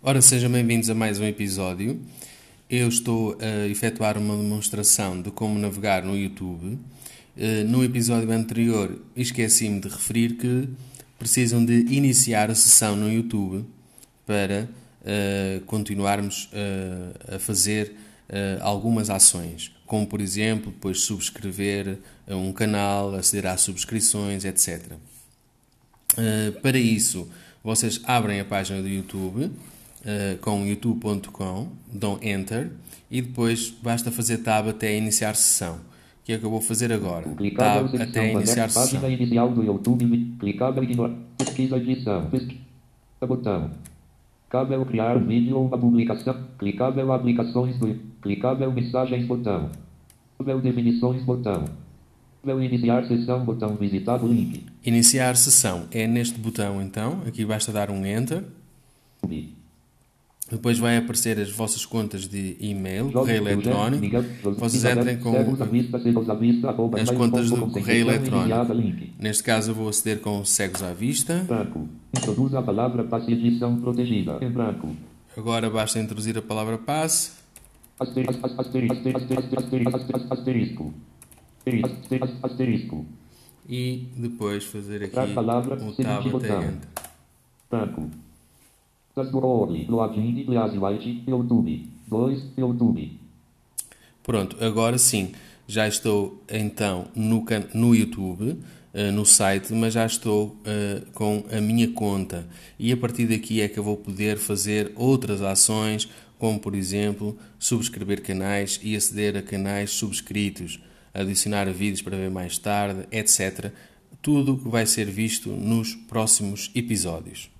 Ora, sejam bem-vindos a mais um episódio. Eu estou a efetuar uma demonstração de como navegar no YouTube. Eh, no episódio anterior, esqueci-me de referir que precisam de iniciar a sessão no YouTube para uh, continuarmos uh, a fazer algumas ações, como por exemplo, depois subscrever um canal, aceder às subscrições, etc. para isso, vocês abrem a página do YouTube uh, com youtube.com, dão Enter e depois basta fazer Tab até iniciar sessão. Que é o que eu vou fazer agora. Tab até iniciar sessão. Página inicial do YouTube. Ignorar. Pesquisa edição. Pesquisa. Botão. Clicável criar vídeo ou uma publicação. Clicável aplicações do. Clicável mensagens botão. Clicável definições botão. Clicável iniciar sessão botão visitar o link. Iniciar sessão é neste botão então. Aqui basta dar um Enter. Depois vai aparecer as vossas contas de e-mail, correio eletrónico. Vocês entrem com as contas do correio eletrónico. Neste caso eu vou aceder com cegos à vista. Introduza a palavra passe edição protegida. Em branco. Agora basta introduzir a palavra passe. Asterisco. E depois fazer aqui o tab até enter. Branco. Transborole. Login. Light. YouTube. 2. YouTube. Pronto, agora sim, já estou então no, no YouTube, eh, no site, mas já estou eh, com a minha conta. E a partir daqui é que eu vou poder fazer outras ações, como por exemplo, subscrever canais e aceder a canais subscritos, adicionar vídeos para ver mais tarde, etc. Tudo o que vai ser visto nos próximos episódios.